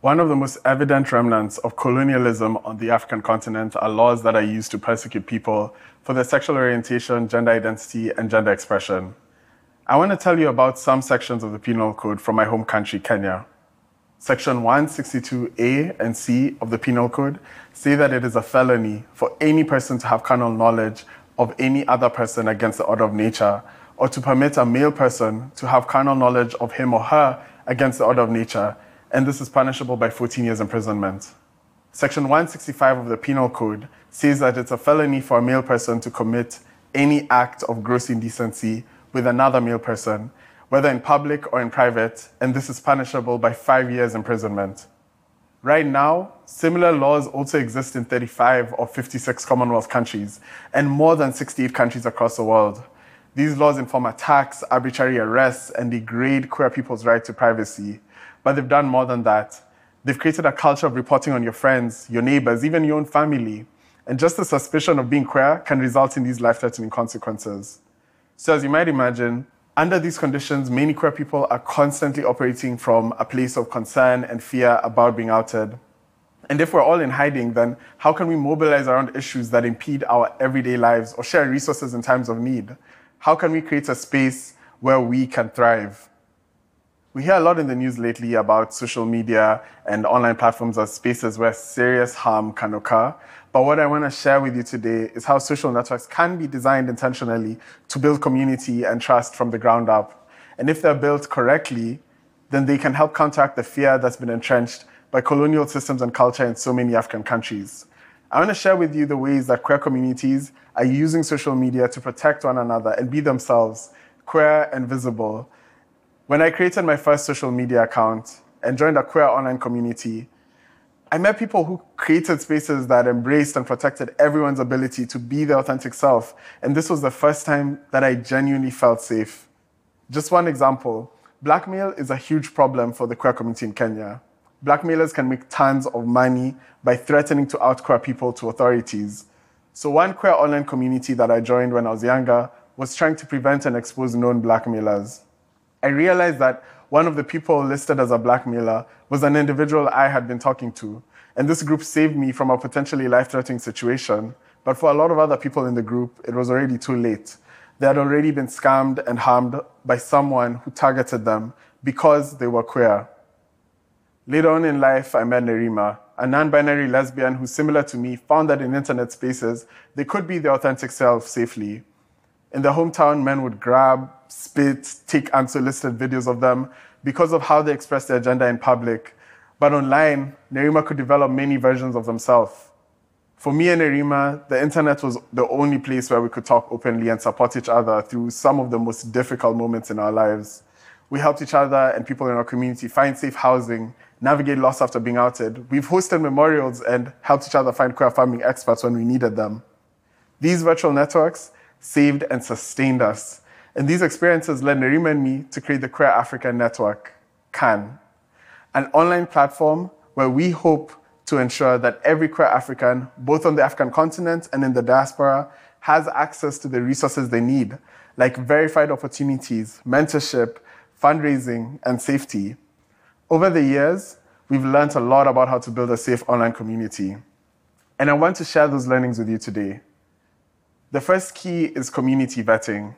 One of the most evident remnants of colonialism on the African continent are laws that are used to persecute people for their sexual orientation, gender identity, and gender expression. I want to tell you about some sections of the Penal Code from my home country, Kenya. Section 162A and C of the Penal Code say that it is a felony for any person to have carnal knowledge of any other person against the order of nature, or to permit a male person to have carnal knowledge of him or her against the order of nature and this is punishable by 14 years imprisonment. Section 165 of the Penal Code says that it's a felony for a male person to commit any act of gross indecency with another male person, whether in public or in private, and this is punishable by five years imprisonment. Right now, similar laws also exist in 35 or 56 Commonwealth countries and more than 68 countries across the world. These laws inform attacks, arbitrary arrests, and degrade queer people's right to privacy. But they've done more than that. They've created a culture of reporting on your friends, your neighbors, even your own family. And just the suspicion of being queer can result in these life threatening consequences. So, as you might imagine, under these conditions, many queer people are constantly operating from a place of concern and fear about being outed. And if we're all in hiding, then how can we mobilize around issues that impede our everyday lives or share resources in times of need? How can we create a space where we can thrive? We hear a lot in the news lately about social media and online platforms as spaces where serious harm can occur. But what I want to share with you today is how social networks can be designed intentionally to build community and trust from the ground up. And if they're built correctly, then they can help counteract the fear that's been entrenched by colonial systems and culture in so many African countries. I want to share with you the ways that queer communities are using social media to protect one another and be themselves, queer and visible, when I created my first social media account and joined a queer online community, I met people who created spaces that embraced and protected everyone's ability to be their authentic self. And this was the first time that I genuinely felt safe. Just one example blackmail is a huge problem for the queer community in Kenya. Blackmailers can make tons of money by threatening to out queer people to authorities. So, one queer online community that I joined when I was younger was trying to prevent and expose known blackmailers. I realized that one of the people listed as a blackmailer was an individual I had been talking to. And this group saved me from a potentially life threatening situation. But for a lot of other people in the group, it was already too late. They had already been scammed and harmed by someone who targeted them because they were queer. Later on in life, I met Nerima, a non binary lesbian who, similar to me, found that in internet spaces, they could be their authentic self safely. In their hometown, men would grab, spit, take unsolicited videos of them because of how they express their gender in public. But online, Nerima could develop many versions of themselves. For me and Nerima, the internet was the only place where we could talk openly and support each other through some of the most difficult moments in our lives. We helped each other and people in our community find safe housing, navigate loss after being outed. We've hosted memorials and helped each other find queer affirming experts when we needed them. These virtual networks saved and sustained us. And these experiences led Nerima and me to create the Queer Africa Network, QAN, an online platform where we hope to ensure that every queer African, both on the African continent and in the diaspora, has access to the resources they need, like verified opportunities, mentorship, fundraising, and safety. Over the years, we've learned a lot about how to build a safe online community. And I want to share those learnings with you today. The first key is community vetting.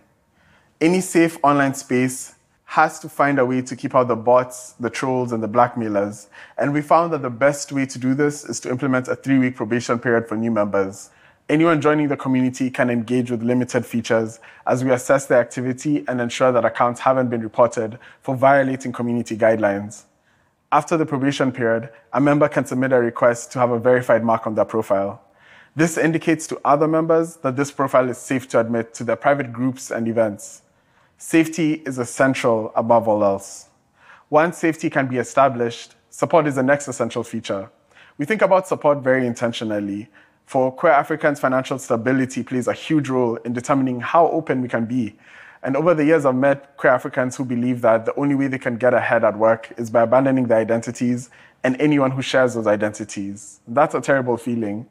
Any safe online space has to find a way to keep out the bots, the trolls, and the blackmailers. And we found that the best way to do this is to implement a three week probation period for new members. Anyone joining the community can engage with limited features as we assess their activity and ensure that accounts haven't been reported for violating community guidelines. After the probation period, a member can submit a request to have a verified mark on their profile. This indicates to other members that this profile is safe to admit to their private groups and events. Safety is essential above all else. Once safety can be established, support is the next essential feature. We think about support very intentionally. For queer Africans, financial stability plays a huge role in determining how open we can be. And over the years, I've met queer Africans who believe that the only way they can get ahead at work is by abandoning their identities and anyone who shares those identities. That's a terrible feeling.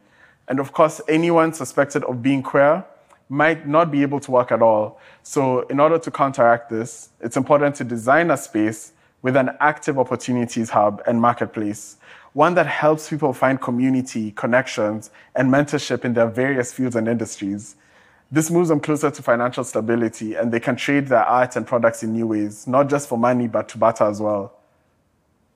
And of course, anyone suspected of being queer might not be able to work at all. So, in order to counteract this, it's important to design a space with an active opportunities hub and marketplace, one that helps people find community, connections, and mentorship in their various fields and industries. This moves them closer to financial stability, and they can trade their art and products in new ways, not just for money, but to barter as well.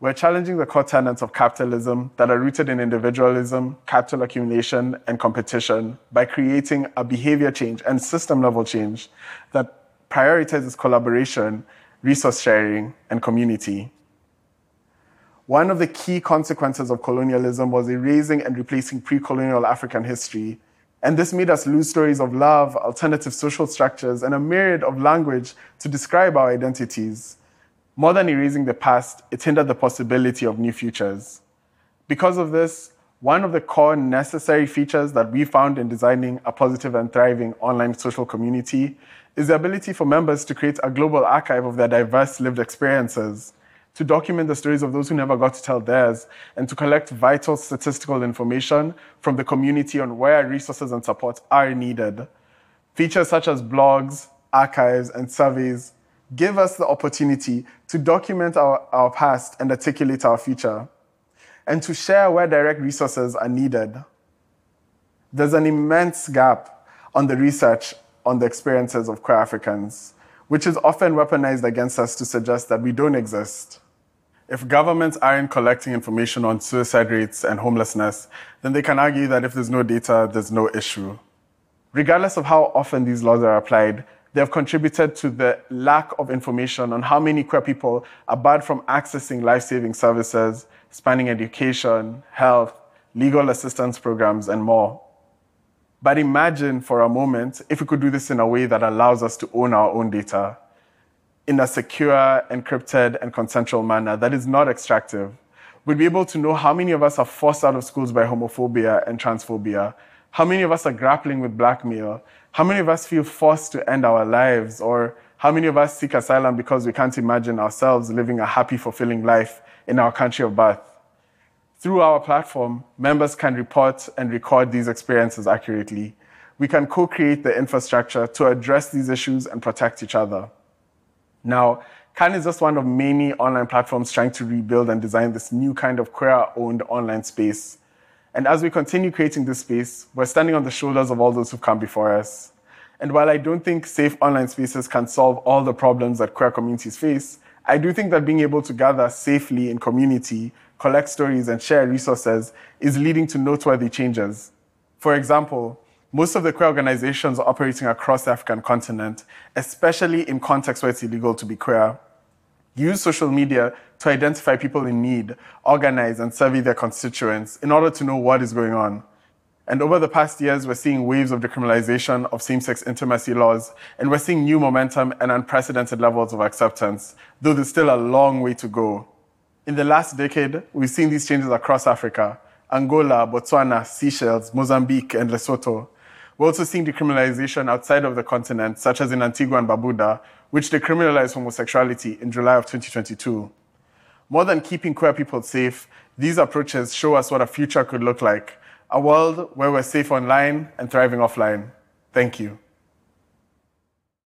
We're challenging the core tenets of capitalism that are rooted in individualism, capital accumulation, and competition by creating a behavior change and system level change that prioritizes collaboration, resource sharing, and community. One of the key consequences of colonialism was erasing and replacing pre colonial African history. And this made us lose stories of love, alternative social structures, and a myriad of language to describe our identities. More than erasing the past, it hindered the possibility of new futures. Because of this, one of the core necessary features that we found in designing a positive and thriving online social community is the ability for members to create a global archive of their diverse lived experiences, to document the stories of those who never got to tell theirs, and to collect vital statistical information from the community on where resources and support are needed. Features such as blogs, archives, and surveys give us the opportunity to document our, our past and articulate our future, and to share where direct resources are needed. There's an immense gap on the research on the experiences of queer Africans, which is often weaponized against us to suggest that we don't exist. If governments aren't collecting information on suicide rates and homelessness, then they can argue that if there's no data, there's no issue. Regardless of how often these laws are applied, they have contributed to the lack of information on how many queer people are barred from accessing life saving services, spanning education, health, legal assistance programs, and more. But imagine for a moment if we could do this in a way that allows us to own our own data in a secure, encrypted, and consensual manner that is not extractive. We'd be able to know how many of us are forced out of schools by homophobia and transphobia, how many of us are grappling with blackmail, how many of us feel forced to end our lives? Or how many of us seek asylum because we can't imagine ourselves living a happy, fulfilling life in our country of birth? Through our platform, members can report and record these experiences accurately. We can co create the infrastructure to address these issues and protect each other. Now, QAN is just one of many online platforms trying to rebuild and design this new kind of queer owned online space and as we continue creating this space, we're standing on the shoulders of all those who've come before us. And while I don't think safe online spaces can solve all the problems that queer communities face, I do think that being able to gather safely in community, collect stories, and share resources is leading to noteworthy changes. For example, most of the queer organizations operating across the African continent, especially in contexts where it's illegal to be queer, use social media to identify people in need, organize and survey their constituents in order to know what is going on. And over the past years, we're seeing waves of decriminalization of same sex intimacy laws, and we're seeing new momentum and unprecedented levels of acceptance, though there's still a long way to go. In the last decade, we've seen these changes across Africa Angola, Botswana, Seychelles, Mozambique, and Lesotho. We're also seeing decriminalization outside of the continent, such as in Antigua and Barbuda, which decriminalized homosexuality in July of 2022. More than keeping queer people safe, these approaches show us what a future could look like a world where we're safe online and thriving offline. Thank you.